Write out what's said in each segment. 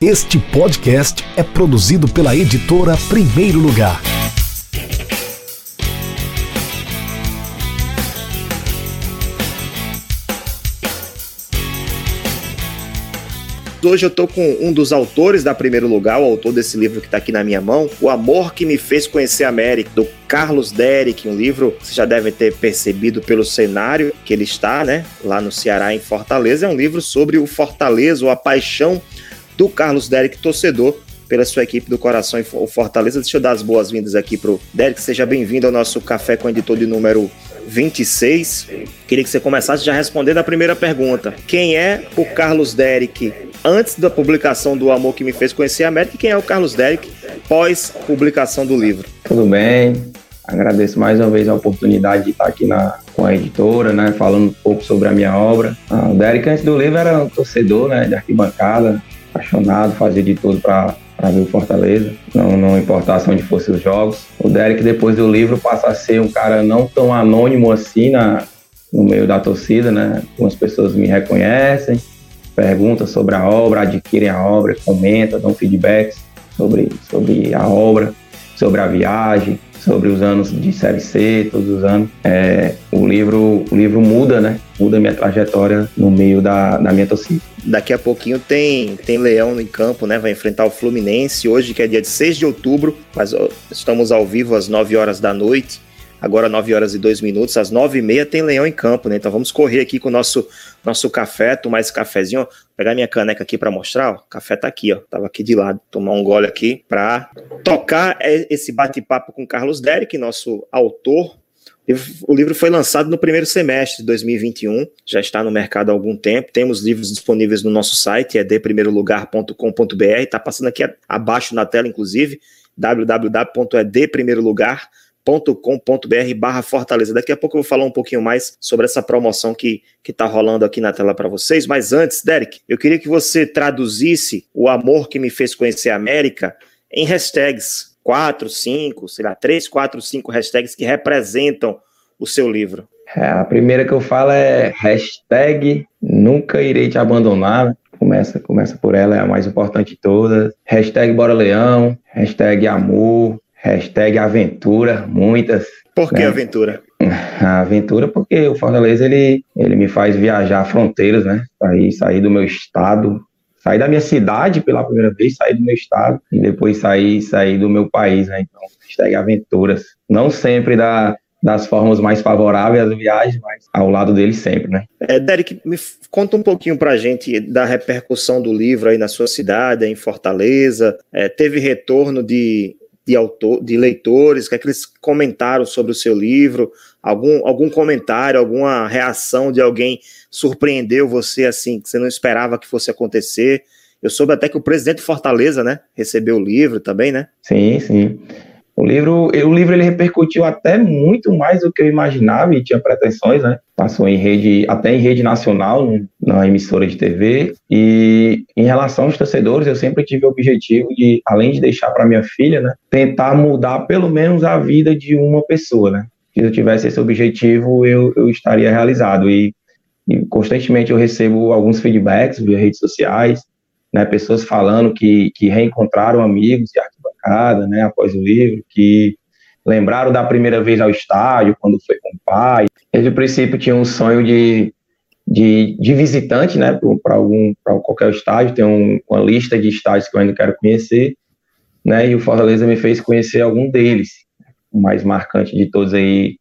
Este podcast é produzido pela editora Primeiro Lugar. Hoje eu tô com um dos autores da Primeiro Lugar, o autor desse livro que está aqui na minha mão, O Amor que me fez conhecer a América, do Carlos Derek, um livro que vocês já devem ter percebido pelo cenário que ele está, né, lá no Ceará, em Fortaleza. É um livro sobre o Fortaleza, ou a paixão do Carlos Derek, torcedor pela sua equipe do Coração o Fortaleza. Deixa eu dar as boas-vindas aqui pro Derek. Seja bem-vindo ao nosso Café com Editor de número 26. Queria que você começasse já respondendo a primeira pergunta. Quem é o Carlos Derek antes da publicação do Amor que me fez conhecer a América e quem é o Carlos Derek pós publicação do livro? Tudo bem. Agradeço mais uma vez a oportunidade de estar aqui na, com a editora, né, falando um pouco sobre a minha obra. Ah, o Derek, antes do livro, era um torcedor né, de arquibancada, apaixonado, fazia de tudo para ver o Fortaleza, não, não importasse onde fossem os jogos. O Derek, depois do livro, passa a ser um cara não tão anônimo assim na, no meio da torcida, né? Algumas pessoas me reconhecem, perguntam sobre a obra, adquirem a obra, comentam, dão feedbacks sobre, sobre a obra, sobre a viagem, sobre os anos de Série C, todos os anos. É, o, livro, o livro muda, né? Muda minha trajetória no meio da, da minha torcida. Daqui a pouquinho tem, tem Leão em campo, né? Vai enfrentar o Fluminense hoje, que é dia de 6 de outubro, mas estamos ao vivo às 9 horas da noite agora 9 horas e 2 minutos, às 9 e meia tem Leão em campo, né? Então vamos correr aqui com o nosso, nosso café, tomar esse cafezinho, ó, pegar minha caneca aqui para mostrar, ó, o café tá aqui, ó, tava aqui de lado, tomar um gole aqui para tocar esse bate-papo com Carlos Derek, nosso autor. O livro foi lançado no primeiro semestre de 2021, já está no mercado há algum tempo. Temos livros disponíveis no nosso site, é deprimeirolugar.com.br, está passando aqui abaixo na tela, inclusive, www.edprimeirolugar.com.br com.br barra Fortaleza. Daqui a pouco eu vou falar um pouquinho mais sobre essa promoção que está rolando aqui na tela para vocês. Mas antes, Derek, eu queria que você traduzisse o amor que me fez conhecer a América em hashtags. Quatro, cinco, sei lá, três, quatro, cinco hashtags que representam o seu livro. É, a primeira que eu falo é hashtag nunca irei te abandonar. Começa, começa por ela, é a mais importante de todas. Hashtag Bora Leão, hashtag amor, Hashtag aventura, muitas. Por que né? aventura? A aventura porque o Fortaleza ele, ele me faz viajar fronteiras, né? Sair, sair do meu estado, sair da minha cidade pela primeira vez, sair do meu estado e depois sair, sair do meu país, né? Então, hashtag aventuras. Não sempre da, das formas mais favoráveis às viagens, mas ao lado dele sempre, né? É, Derek, me conta um pouquinho pra gente da repercussão do livro aí na sua cidade, em Fortaleza. É, teve retorno de de, autor, de leitores, o que, é que eles comentaram sobre o seu livro, algum, algum comentário, alguma reação de alguém surpreendeu você assim, que você não esperava que fosse acontecer. Eu soube até que o presidente de Fortaleza, né, recebeu o livro também, né? Sim, sim. O livro, o livro ele repercutiu até muito mais do que eu imaginava e tinha pretensões, né? Passou em rede, até em rede nacional, na emissora de TV. E em relação aos torcedores, eu sempre tive o objetivo de, além de deixar para minha filha, né, tentar mudar pelo menos a vida de uma pessoa, né? Se eu tivesse esse objetivo, eu, eu estaria realizado. E, e constantemente eu recebo alguns feedbacks via redes sociais, né? Pessoas falando que, que reencontraram amigos e arquibancada, né, após o livro, que lembraram da primeira vez ao estádio, quando foi com o pai. Desde o princípio tinha um sonho de, de, de visitante, né, para algum para qualquer estádio, tem um, uma lista de estádios que eu ainda quero conhecer, né, e o Fortaleza me fez conhecer algum deles. O mais marcante de todos aí,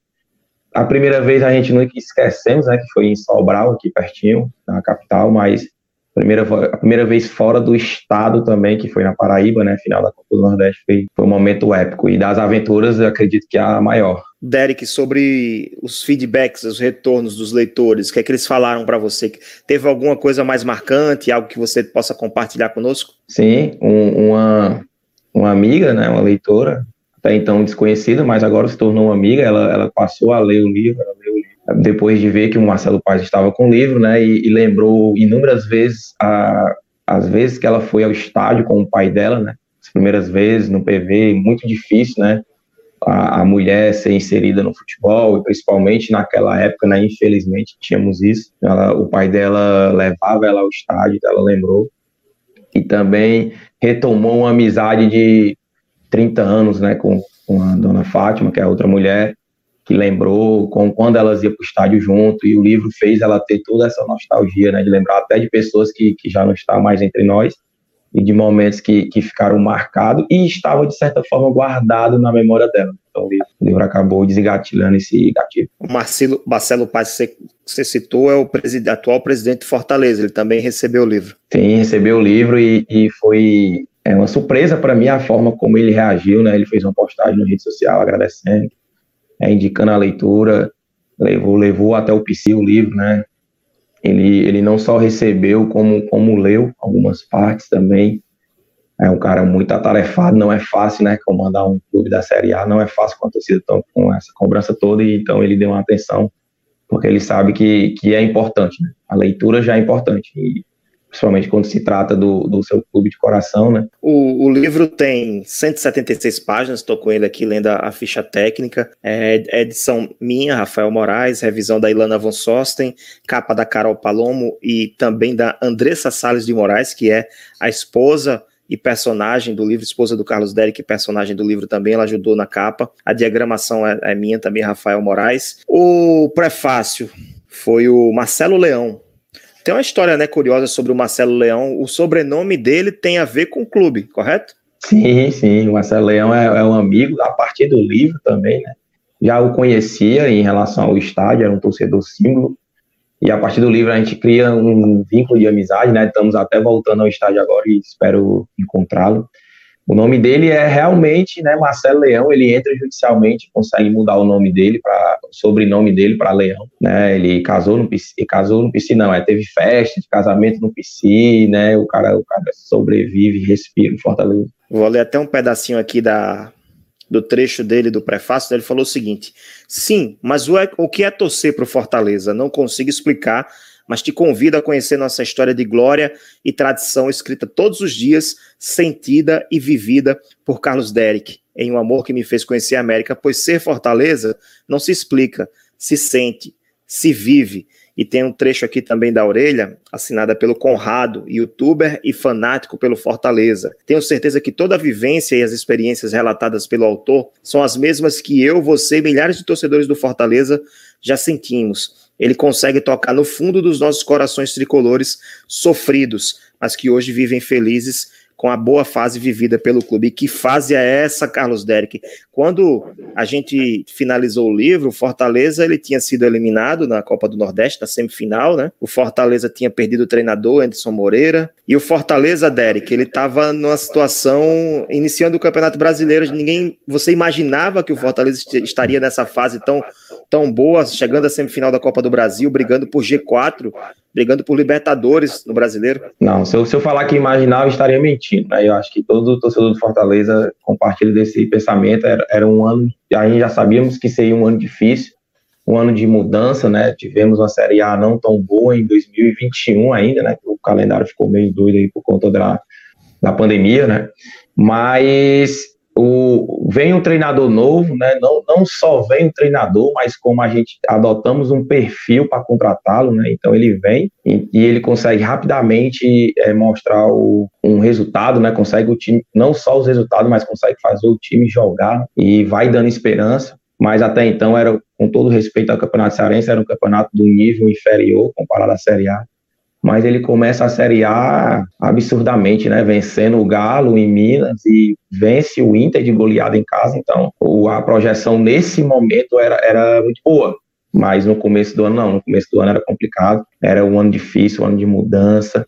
a primeira vez a gente nunca esquecemos, né, que foi em Sobral, aqui pertinho, na capital, mas primeira, a primeira vez fora do estado também, que foi na Paraíba, né? Final da Copa do Nordeste foi, foi um momento épico. E das aventuras, eu acredito que é a maior. Derek, sobre os feedbacks, os retornos dos leitores, o que é que eles falaram para você? Teve alguma coisa mais marcante, algo que você possa compartilhar conosco? Sim, um, uma, uma amiga, né, uma leitora, até então desconhecida, mas agora se tornou uma amiga, ela, ela passou a ler o livro, ela leu o livro depois de ver que o Marcelo Paz estava com o livro, né, e, e lembrou inúmeras vezes a, as vezes que ela foi ao estádio com o pai dela, né, as primeiras vezes no PV, muito difícil, né, a, a mulher ser inserida no futebol, principalmente naquela época, né, infelizmente tínhamos isso, ela, o pai dela levava ela ao estádio, ela lembrou, e também retomou uma amizade de 30 anos, né, com, com a dona Fátima, que é outra mulher, que lembrou com quando elas iam para o estádio junto, e o livro fez ela ter toda essa nostalgia, né, de lembrar até de pessoas que, que já não estão mais entre nós, e de momentos que, que ficaram marcados e estava, de certa forma, guardado na memória dela. Então o livro, o livro acabou desgatilhando esse gatilho. O Marcelo, Marcelo Paz, que você, você citou, é o presid, atual presidente de Fortaleza, ele também recebeu o livro. Sim, recebeu o livro e, e foi é uma surpresa para mim a forma como ele reagiu, né? Ele fez uma postagem na rede social agradecendo, é, indicando a leitura, levou, levou até o PC o livro, né? Ele, ele não só recebeu, como, como leu algumas partes também. É um cara muito atarefado, não é fácil, né? Comandar um clube da Série A não é fácil com a torcida tão, com essa cobrança toda, e então ele deu uma atenção, porque ele sabe que, que é importante, né? A leitura já é importante. E principalmente quando se trata do, do seu clube de coração, né? O, o livro tem 176 páginas, estou com ele aqui lendo a, a ficha técnica, é, edição minha, Rafael Moraes, revisão da Ilana von Sosten, capa da Carol Palomo e também da Andressa Salles de Moraes, que é a esposa e personagem do livro, esposa do Carlos Derek, personagem do livro também, ela ajudou na capa. A diagramação é, é minha também, Rafael Moraes. O prefácio foi o Marcelo Leão, tem uma história né, curiosa sobre o Marcelo Leão. O sobrenome dele tem a ver com o clube, correto? Sim, sim. O Marcelo Leão é, é um amigo a partir do livro também, né? Já o conhecia em relação ao estádio, era um torcedor símbolo. E a partir do livro a gente cria um vínculo de amizade, né? Estamos até voltando ao estádio agora e espero encontrá-lo. O nome dele é realmente, né, Marcelo Leão, ele entra judicialmente, consegue mudar o nome dele para sobrenome dele para Leão, né? Ele casou no PC, casou no PC não, é teve festa de casamento no PC, né? O cara, o cara sobrevive, respira em Fortaleza. Vou ler até um pedacinho aqui da do trecho dele do prefácio, ele falou o seguinte: "Sim, mas o, é, o que é torcer para o Fortaleza? Não consigo explicar." Mas te convido a conhecer nossa história de glória e tradição escrita todos os dias, sentida e vivida por Carlos Derek, em um amor que me fez conhecer a América, pois ser Fortaleza não se explica, se sente, se vive. E tem um trecho aqui também da orelha, assinada pelo Conrado, youtuber e fanático pelo Fortaleza. Tenho certeza que toda a vivência e as experiências relatadas pelo autor são as mesmas que eu, você e milhares de torcedores do Fortaleza já sentimos ele consegue tocar no fundo dos nossos corações tricolores sofridos, mas que hoje vivem felizes com a boa fase vivida pelo clube. E que fase é essa, Carlos Derek? Quando a gente finalizou o livro, o Fortaleza ele tinha sido eliminado na Copa do Nordeste, na semifinal, né? O Fortaleza tinha perdido o treinador, Anderson Moreira. E o Fortaleza, Derek, ele estava numa situação, iniciando o Campeonato Brasileiro, ninguém, você imaginava que o Fortaleza estaria nessa fase tão, tão boa, chegando à semifinal da Copa do Brasil, brigando por G4, brigando por Libertadores no Brasileiro? Não, se eu, se eu falar que imaginava, estaria mentindo. Né? Eu acho que todo torcedor do Fortaleza compartilha desse pensamento. Era, era um ano, a gente já sabíamos que seria um ano difícil, um ano de mudança, né? Tivemos uma Série A não tão boa em 2021 ainda, né? O calendário ficou meio doido aí por conta da, da pandemia, né? Mas o, vem um treinador novo, né? Não, não só vem um treinador, mas como a gente adotamos um perfil para contratá-lo, né? Então ele vem e, e ele consegue rapidamente é, mostrar o, um resultado, né? Consegue o time, não só os resultados, mas consegue fazer o time jogar e vai dando esperança. Mas até então era, com todo respeito ao Campeonato Cearense, era um campeonato do nível inferior comparado à Série A mas ele começa a Série A absurdamente, né? Vencendo o Galo em Minas e vence o Inter de goleada em casa. Então, a projeção nesse momento era, era muito boa. Mas no começo do ano, não. No começo do ano era complicado. Era um ano difícil, um ano de mudança.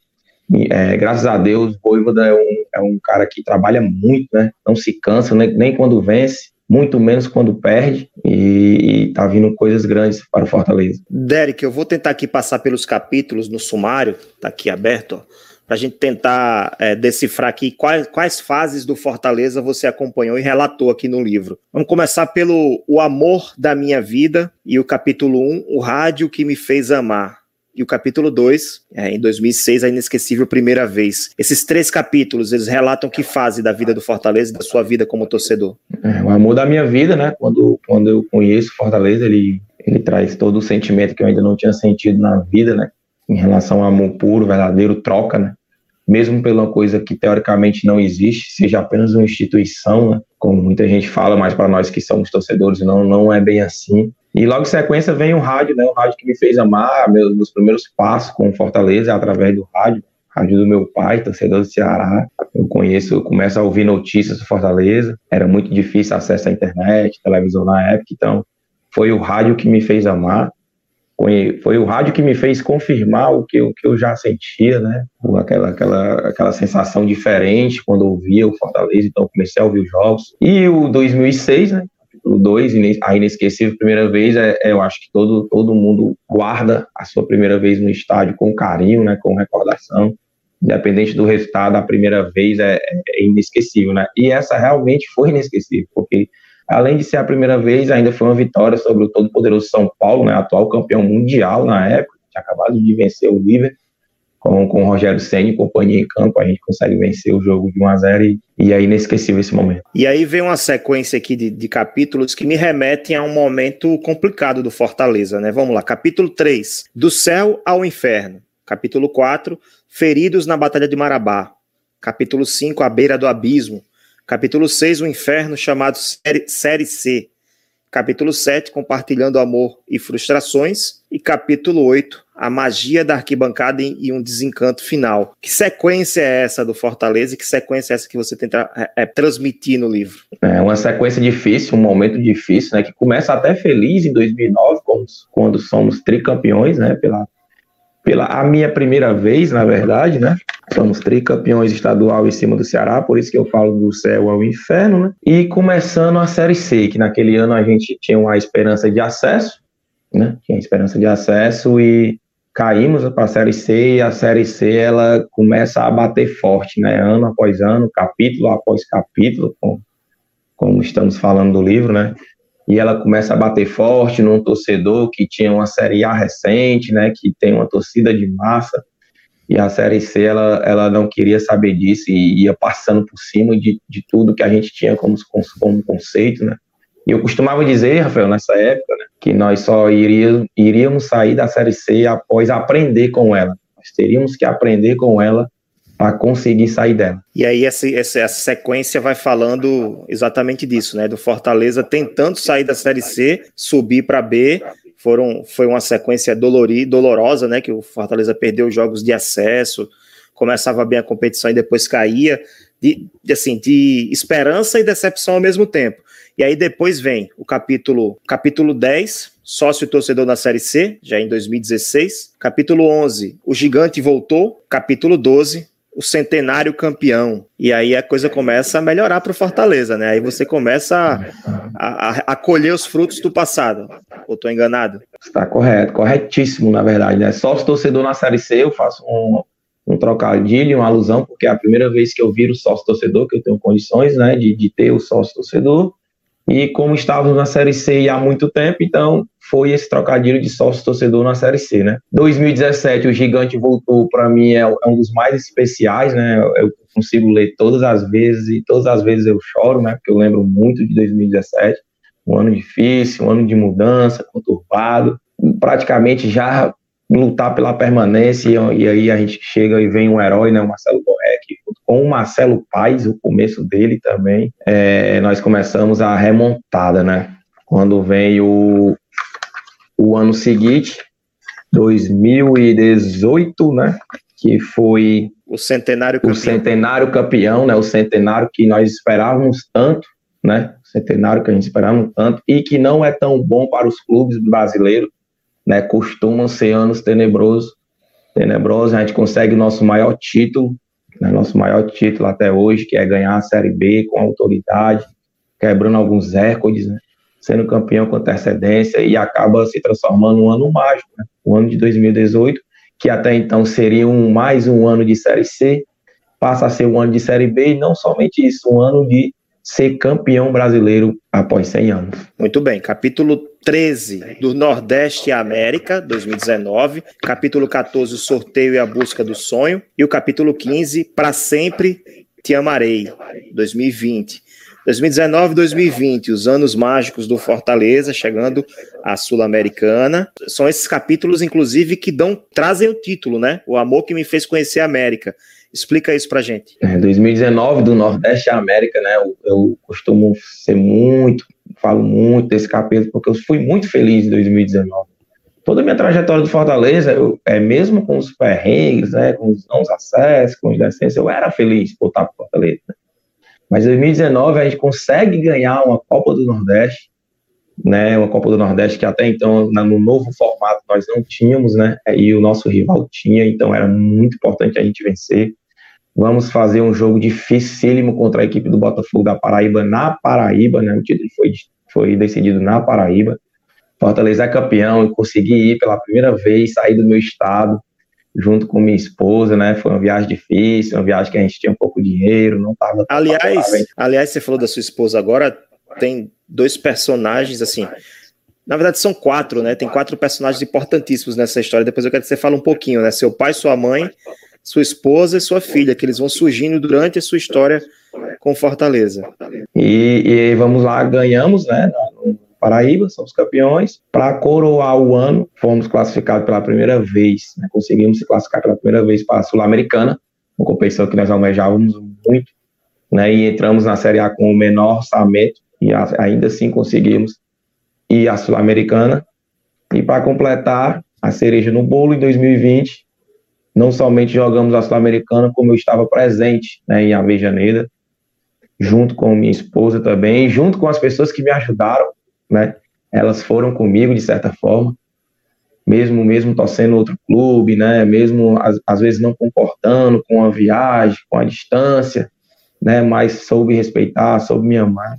É, graças a Deus, o Voivoda é um, é um cara que trabalha muito, né? Não se cansa, nem, nem quando vence muito menos quando perde, e, tá vindo coisas grandes para o Fortaleza. Derek, eu vou tentar aqui passar pelos capítulos no sumário, tá aqui aberto, para a gente tentar é, decifrar aqui quais, quais fases do Fortaleza você acompanhou e relatou aqui no livro. Vamos começar pelo O Amor da Minha Vida e o capítulo 1, O Rádio que Me Fez Amar e o capítulo 2, é, em 2006, A Inesquecível Primeira Vez. Esses três capítulos, eles relatam que fase da vida do Fortaleza da sua vida como torcedor? É, o amor da minha vida, né? Quando, quando eu conheço Fortaleza, ele, ele traz todo o sentimento que eu ainda não tinha sentido na vida, né? Em relação ao amor puro, verdadeiro, troca, né? mesmo pela coisa que teoricamente não existe, seja apenas uma instituição, né? como muita gente fala, mas para nós que somos torcedores não, não é bem assim. E logo em sequência vem o rádio, né? O rádio que me fez amar, meus, meus primeiros passos com Fortaleza através do rádio, rádio do meu pai, torcedor do Ceará. Eu conheço, eu começo a ouvir notícias do Fortaleza. Era muito difícil acesso à internet, televisão na época, então foi o rádio que me fez amar foi o rádio que me fez confirmar o que eu, que eu já sentia, né? Aquela, aquela, aquela sensação diferente quando ouvia o Fortaleza, então comecei a ouvir os jogos. E o 2006, né? O 2, a inesquecível primeira vez, é, é, eu acho que todo, todo mundo guarda a sua primeira vez no estádio com carinho, né? Com recordação. Independente do resultado, a primeira vez é, é inesquecível, né? E essa realmente foi inesquecível, porque Além de ser a primeira vez, ainda foi uma vitória sobre o todo-poderoso São Paulo, né, atual campeão mundial na época, tinha acabado de vencer o Liverpool, com, com o Rogério Senna e companhia em campo, a gente consegue vencer o jogo de 1 a 0 e, e é inesquecível esse momento. E aí vem uma sequência aqui de, de capítulos que me remetem a um momento complicado do Fortaleza, né? Vamos lá, capítulo 3, do céu ao inferno. Capítulo 4, feridos na Batalha de Marabá. Capítulo 5, à beira do abismo. Capítulo 6, o inferno chamado série, série C. Capítulo 7, compartilhando amor e frustrações. E capítulo 8, a magia da arquibancada e um desencanto final. Que sequência é essa do Fortaleza e que sequência é essa que você tenta é, é, transmitir no livro? É uma sequência difícil, um momento difícil, né? Que começa até feliz em 2009, quando, somos tricampeões, né? Pela pela a minha primeira vez, na verdade, né? Somos tricampeões estadual em cima do Ceará, por isso que eu falo do céu ao inferno, né? E começando a Série C, que naquele ano a gente tinha uma esperança de acesso, né? Tinha esperança de acesso e caímos para a Série C e a Série C ela começa a bater forte, né? Ano após ano, capítulo após capítulo, como, como estamos falando do livro, né? e ela começa a bater forte num torcedor que tinha uma Série A recente, né, que tem uma torcida de massa, e a Série C ela, ela não queria saber disso e ia passando por cima de, de tudo que a gente tinha como, como conceito, né. E eu costumava dizer, Rafael, nessa época, né, que nós só iria, iríamos sair da Série C após aprender com ela. Nós teríamos que aprender com ela para conseguir sair dela. E aí essa, essa, essa, sequência vai falando exatamente disso, né? Do Fortaleza tentando sair da Série C, subir para B. Foram, foi uma sequência dolori, dolorosa, né? Que o Fortaleza perdeu jogos de acesso, começava bem a competição e depois caía. De, assim, de esperança e decepção ao mesmo tempo. E aí depois vem o capítulo, capítulo 10, sócio torcedor na Série C, já em 2016. Capítulo 11, o gigante voltou. Capítulo 12, o centenário campeão. E aí a coisa começa a melhorar para o Fortaleza, né? Aí você começa a, a, a, colher os frutos do passado. Ou estou enganado? Está correto, corretíssimo, na verdade. Né? Sócio torcedor na Série C, eu faço um, um trocadilho, uma alusão, porque é a primeira vez que eu viro sócio torcedor, que eu tenho condições né, de, de ter o sócio torcedor. E como estávamos na Série C há muito tempo, então foi esse trocadilho de sócio torcedor na Série C, né? 2017, o Gigante voltou, para mim, é, é, um dos mais especiais, né? Eu consigo ler todas as vezes e todas as vezes eu choro, né? Porque eu lembro muito de 2017, um ano difícil, um ano de mudança, conturbado, praticamente já lutar pela permanência e, aí a gente chega e vem um herói, né? O Marcelo Borré, com o Marcelo Paes, o começo dele também, é, nós começamos a remontada, né? Quando vem o, o ano seguinte, 2018, né? Que foi o centenário campeão. O centenário campeão, né? O centenário que nós esperávamos tanto, né? O centenário que a gente esperava tanto e que não é tão bom para os clubes brasileiros, né? Costumam ser anos tenebrosos, tenebrosos. A gente consegue o nosso maior título né, nosso maior título até hoje, que é ganhar a Série B com autoridade, quebrando alguns recordes, né, sendo campeão com antecedência e acaba se transformando um ano mágico, né, o ano de 2018, que até então seria um, mais um ano de Série C, passa a ser um ano de Série B e não somente isso, um ano de ser campeão brasileiro após 100 anos. Muito bem, capítulo 13 do Nordeste e América, 2019, capítulo 14, o sorteio e a busca do sonho, e o capítulo 15, para sempre te amarei, 2020. 2019 e 2020, os anos mágicos do Fortaleza, chegando à Sul-Americana. São esses capítulos, inclusive, que dão, trazem o título, né? O amor que me fez conhecer a América. Explica isso pra gente. É, 2019 do Nordeste à América, né? Eu, eu, costumo ser muito, falo muito desse capítulo, porque eu fui muito feliz em 2019. Toda a minha trajetória do Fortaleza, eu, é, mesmo com os perrengues, né, com os não acessos, com os descentes, eu era feliz por estar pro Fortaleza. Mas em 2019 a gente consegue ganhar uma Copa do Nordeste, né, uma Copa do Nordeste que até então no novo formato nós não tínhamos, né, e o nosso rival tinha, então era muito importante a gente vencer. Vamos fazer um jogo dificílimo contra a equipe do Botafogo da Paraíba na Paraíba, né? O título foi, foi decidido na Paraíba. Fortaleza é campeão e consegui ir pela primeira vez, sair do meu estado, junto com minha esposa, né? Foi uma viagem difícil, uma viagem que a gente tinha um pouco de dinheiro, não tava. Aliás, aliás, você falou da sua esposa agora, tem dois personagens assim. Na verdade, são quatro, né? Tem quatro personagens importantíssimos nessa história. Depois eu quero que você fale um pouquinho, né? Seu pai, sua mãe sua esposa e sua filha, que eles vão surgindo durante a sua história com Fortaleza. E, e vamos lá, ganhamos, né? Paraíba, somos campeões. Para coroar o ano, fomos classificados pela primeira vez, né, conseguimos se classificar pela primeira vez para a Sul-Americana, uma competição que nós almejávamos muito, né? E entramos na Série A com o menor orçamento e ainda assim conseguimos ir à Sul-Americana. E para completar a cereja no bolo, em 2020, não somente jogamos a Sul-Americana, como eu estava presente né, em Avejaneira, junto com minha esposa também, junto com as pessoas que me ajudaram, né? Elas foram comigo de certa forma, mesmo mesmo torcendo outro clube, né? Mesmo às, às vezes não concordando com a viagem, com a distância, né? Mas soube respeitar, soube me amar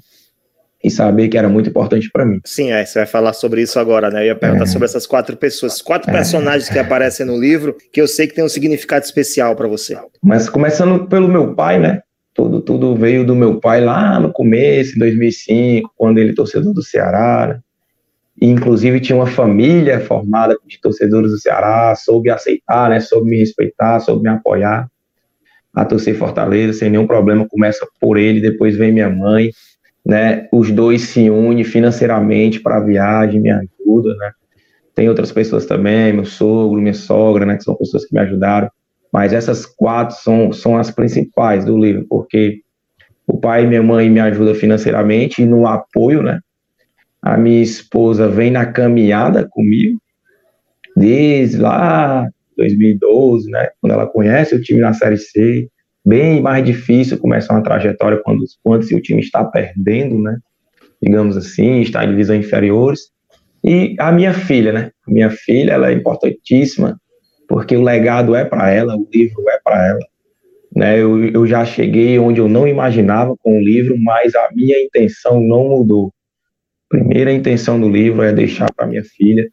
e saber que era muito importante para mim. Sim, é, você vai falar sobre isso agora, né? Eu ia perguntar é. sobre essas quatro pessoas, quatro é. personagens que aparecem no livro, que eu sei que tem um significado especial para você. Mas começando pelo meu pai, né? Tudo, tudo veio do meu pai lá no começo, em 2005, quando ele torcedor do Ceará. Né? E, inclusive tinha uma família formada de torcedores do Ceará, soube aceitar, né? Soube me respeitar, soube me apoiar a torcer Fortaleza sem nenhum problema. Começa por ele, depois vem minha mãe né? Os dois se unem financeiramente para a viagem, me ajuda, né? Tem outras pessoas também, meu sogro, minha sogra, né? Que são pessoas que me ajudaram. Mas essas quatro são, são as principais do livro, porque o pai e minha mãe me ajudam financeiramente e no apoio, né? A minha esposa vem na caminhada comigo, desde lá 2012, né? Quando ela conhece o time na Série C, bem mais difícil começar uma trajetória quando, quando o time está perdendo, né? Digamos assim, está em divisões inferiores. E a minha filha, né? A minha filha, ela é importantíssima, porque o legado é para ela, o livro é para ela. Né? Eu, eu já cheguei onde eu não imaginava com o livro, mas a minha intenção não mudou. Primeira intenção do livro é deixar para minha filha,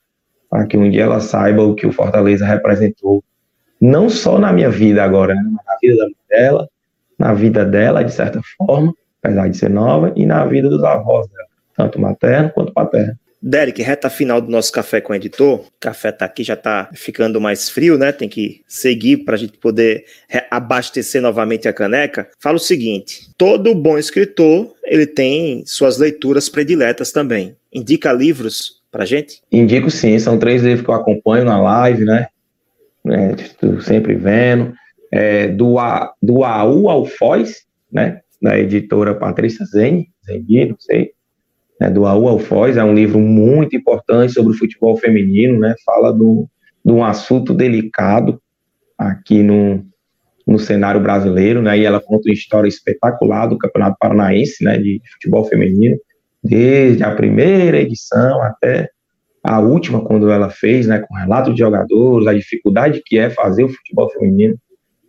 para que um dia ela saiba o que o Fortaleza representou não só na minha vida agora, né, mas na vida dela, na vida dela, de certa forma, apesar de ser nova, e na vida dos avós dela, tanto materno quanto paterno. Derek, reta final do nosso café com o editor. O café tá aqui, já tá ficando mais frio, né? Tem que seguir para a gente poder abastecer novamente a caneca. Fala o seguinte: todo bom escritor ele tem suas leituras prediletas também. Indica livros pra gente? Indico sim, são três livros que eu acompanho na live, né? Né, sempre vendo, é, do, A, do AU ao Foz, né, da editora Patrícia Zeni, Zeni, não sei, né, do AU ao Foz, é um livro muito importante sobre o futebol feminino, né, fala do, de um assunto delicado aqui no, no cenário brasileiro, né, e ela conta uma história espetacular do Campeonato Paranaense, né, de futebol feminino, desde a primeira edição até a última, quando ela fez, né, com relato de jogadores, a dificuldade que é fazer o futebol feminino.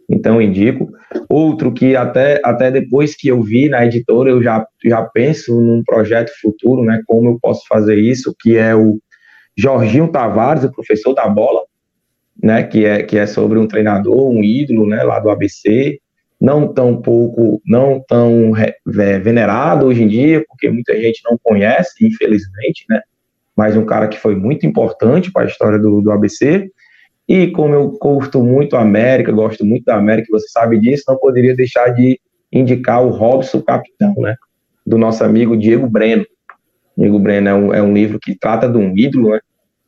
Então, indico. Outro que até, até depois que eu vi na editora, eu já, já penso num projeto futuro, né, como eu posso fazer isso, que é o Jorginho Tavares, o professor da bola, né, que é, que é sobre um treinador, um ídolo, né, lá do ABC, não tão pouco, não tão venerado hoje em dia, porque muita gente não conhece, infelizmente, né, mas um cara que foi muito importante para a história do, do ABC. E como eu curto muito a América, gosto muito da América, você sabe disso, não poderia deixar de indicar o Robson Capitão, né? do nosso amigo Diego Breno. Diego Breno é um, é um livro que trata de um ídolo, né?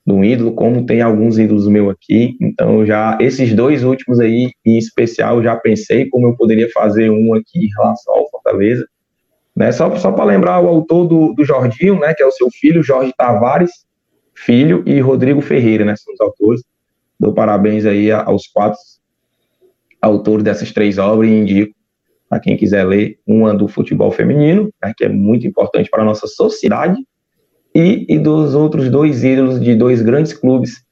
De um ídolo, como tem alguns ídolos meu aqui. Então, já esses dois últimos aí, em especial, já pensei como eu poderia fazer um aqui em relação ao Fortaleza. Né? Só, só para lembrar o autor do, do Jorginho, né? Que é o seu filho, Jorge Tavares, filho, e Rodrigo Ferreira, né? São os autores. Dou parabéns aí aos quatro autores dessas três obras e indico para quem quiser ler, uma do futebol feminino, né, que é muito importante para a nossa sociedade, e, e dos outros dois ídolos de dois grandes clubes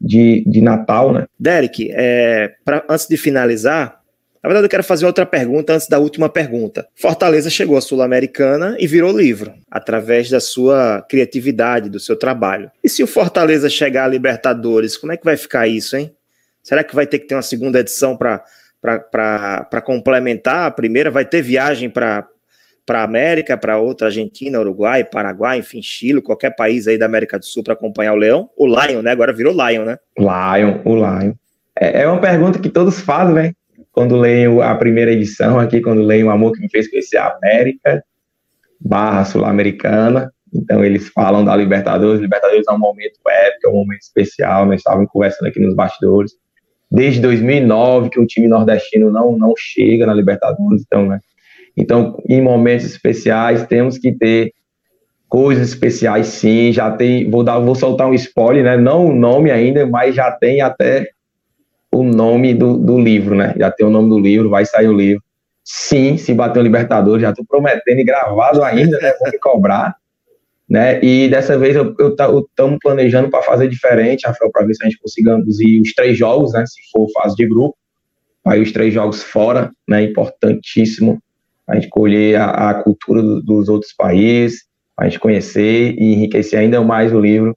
de, de Natal, né? Derek, é, pra, antes de finalizar, na verdade eu quero fazer outra pergunta antes da última pergunta. Fortaleza chegou à Sul-Americana e virou livro, através da sua criatividade, do seu trabalho. E se o Fortaleza chegar à Libertadores, como é que vai ficar isso, hein? Será que vai ter que ter uma segunda edição para complementar a primeira, vai ter viagem para para América, para outra Argentina, Uruguai, Paraguai, enfim, Chile, qualquer país aí da América do Sul para acompanhar o Leão. O Lion, né? Agora virou Lion, né? Lion, o Lion. É, é uma pergunta que todos fazem, né? Quando leem a primeira edição aqui, quando leem o Amor que me fez conhecer a América, barra Sul-Americana. Então eles falam da Libertadores. Libertadores é um momento épico, é um momento especial. Nós estávamos conversando aqui nos bastidores desde 2009 que o time nordestino não, não chega na Libertadores, então, né? Então, em momentos especiais, temos que ter coisas especiais, sim. Já tem, vou dar, vou soltar um spoiler, né? Não o nome ainda, mas já tem até o nome do, do livro, né? Já tem o nome do livro, vai sair o livro. Sim, se bater o Libertadores, já estou prometendo e gravado ainda, né? Vou me cobrar né? E dessa vez eu estamos planejando para fazer diferente, Rafael, para ver se a gente consigamos ir os três jogos, né? Se for fase de grupo, aí os três jogos fora, né? Importantíssimo a gente colher a, a cultura do, dos outros países, a gente conhecer e enriquecer ainda mais o livro,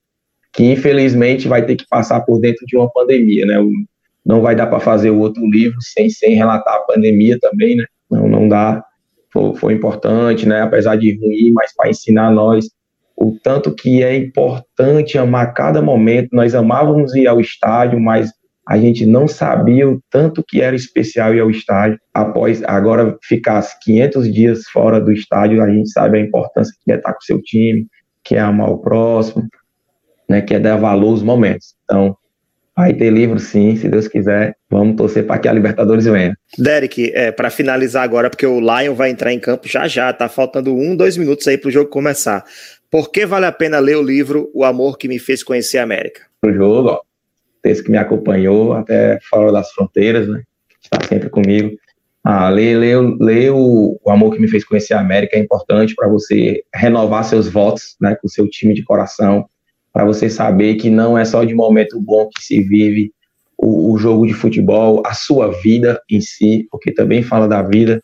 que infelizmente vai ter que passar por dentro de uma pandemia, né? Não vai dar para fazer o outro livro sem, sem relatar a pandemia também, né? Não, não dá. Foi, foi importante, né? Apesar de ruim, mas para ensinar nós o tanto que é importante amar cada momento. Nós amávamos ir ao estádio, mas a gente não sabia o tanto que era especial ir ao estádio. Após agora ficar 500 dias fora do estádio, a gente sabe a importância que é estar com o seu time, que é amar o próximo, né, que é dar valor aos momentos. Então, vai ter livro sim, se Deus quiser. Vamos torcer para que a Libertadores venha. Derek, é, para finalizar agora, porque o Lion vai entrar em campo já já, tá faltando um, dois minutos aí para o jogo começar. Por que vale a pena ler o livro O Amor que Me Fez Conhecer a América? O jogo, ó, esse que me acompanhou até fora das fronteiras, né? Está sempre comigo. Ah, ler, ler, ler o, o Amor que Me Fez Conhecer a América é importante para você renovar seus votos né, com o seu time de coração, para você saber que não é só de momento bom que se vive o, o, jogo de futebol, a sua vida em si, porque também fala da vida,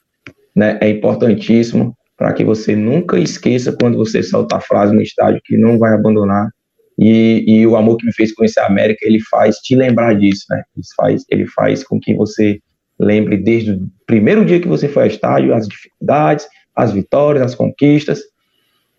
né? É importantíssimo para que você nunca esqueça quando você solta a frase no estádio que não vai abandonar. E, e, o amor que me fez conhecer a América, ele faz te lembrar disso, né? Ele faz, ele faz com que você lembre desde o primeiro dia que você foi ao estádio, as dificuldades, as vitórias, as conquistas,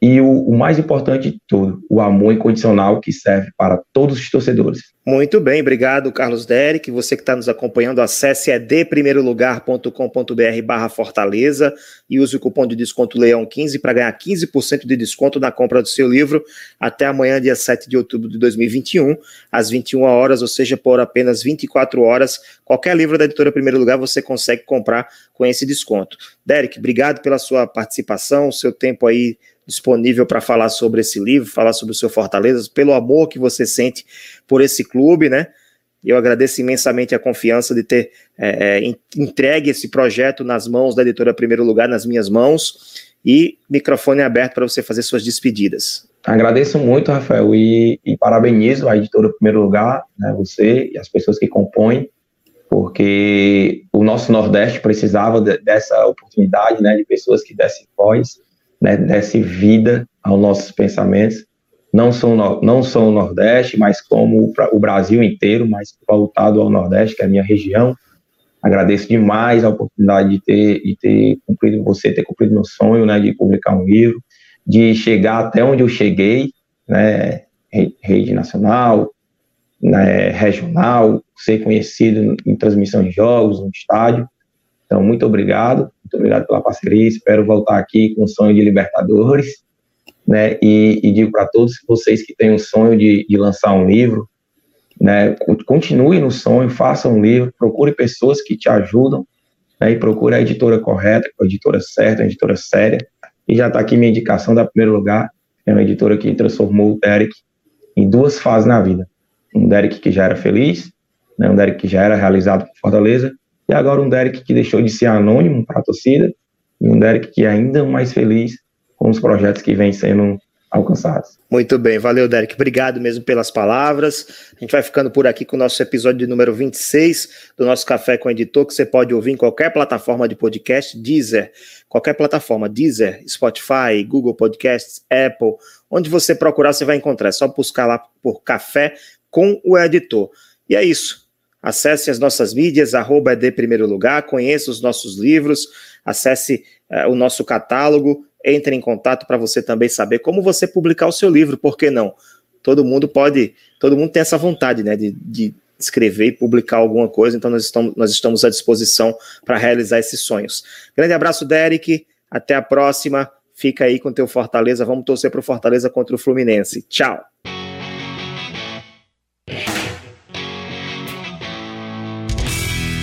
e o, o, mais importante de tudo, o amor incondicional que serve para todos os torcedores. Muito bem, obrigado, Carlos Derek. Você que está nos acompanhando, acesse edprimeirolugar.com.br barra Fortaleza e use o cupom de desconto Leão15 para ganhar 15% de desconto na compra do seu livro até amanhã, dia 7 de outubro de 2021, às 21 horas, ou seja, por apenas 24 horas. Qualquer livro da editora Primeiro Lugar você consegue comprar com esse desconto. Derek, obrigado pela sua participação, seu tempo aí disponível para falar sobre esse livro, falar sobre o seu Fortaleza, pelo amor que você sente por esse clube, né? Eu agradeço imensamente a confiança de ter é, é entregue esse projeto nas mãos da editora Primeiro Lugar, nas minhas mãos, e microfone aberto para você fazer suas despedidas. Agradeço muito, Rafael, e, e parabenizo a editora Primeiro Lugar, né, você e as pessoas que compõem, porque o nosso Nordeste precisava de, dessa oportunidade, né, de pessoas que dessem voz né, desse vida aos nossos pensamentos, não são, não são o Nordeste, mas como o Brasil inteiro, mas voltado ao Nordeste, que é a minha região. Agradeço demais a oportunidade de ter, de ter cumprido, você ter cumprido meu sonho, né, de publicar um livro, de chegar até onde eu cheguei, né, rede nacional, né, regional, ser conhecido em transmissão de jogos, no estádio. Então, muito obrigado muito obrigado pela parceria. Espero voltar aqui com o sonho de Libertadores. Né? E, e digo para todos vocês que têm o sonho de, de lançar um livro, né? Continue no sonho, faça um livro, procure pessoas que te ajudam, né? E procure a editora correta, a editora certa, a editora séria. E já está aqui minha indicação da primeiro lugar, é uma editora que transformou o Derek em duas fases na vida. Um Derek que já era feliz, né? um Derek que já era realizado por Fortaleza, e agora um Derek que deixou de ser anônimo para a torcida, e um Derek que é ainda mais feliz com os projetos que vêm sendo alcançados. Muito bem, valeu, Derek. Obrigado mesmo pelas palavras. A gente vai ficando por aqui com o nosso episódio de número 26 do nosso Café com o Editor, que você pode ouvir em qualquer plataforma de podcast, Deezer, qualquer plataforma, Deezer, Spotify, Google Podcasts, Apple, onde você procurar, você vai encontrar. É só buscar lá por Café com o Editor. E é isso. Acesse as nossas mídias, arroba de primeiro lugar, conheça os nossos livros, acesse uh, o nosso catálogo, entre em contato para você também saber como você publicar o seu livro, por que não? Todo mundo pode, todo mundo tem essa vontade, né, de, de escrever e publicar alguma coisa, então nós estamos, nós estamos à disposição para realizar esses sonhos. Grande abraço, Derek, até a próxima, fica aí com o teu Fortaleza, vamos torcer para o Fortaleza contra o Fluminense. Tchau!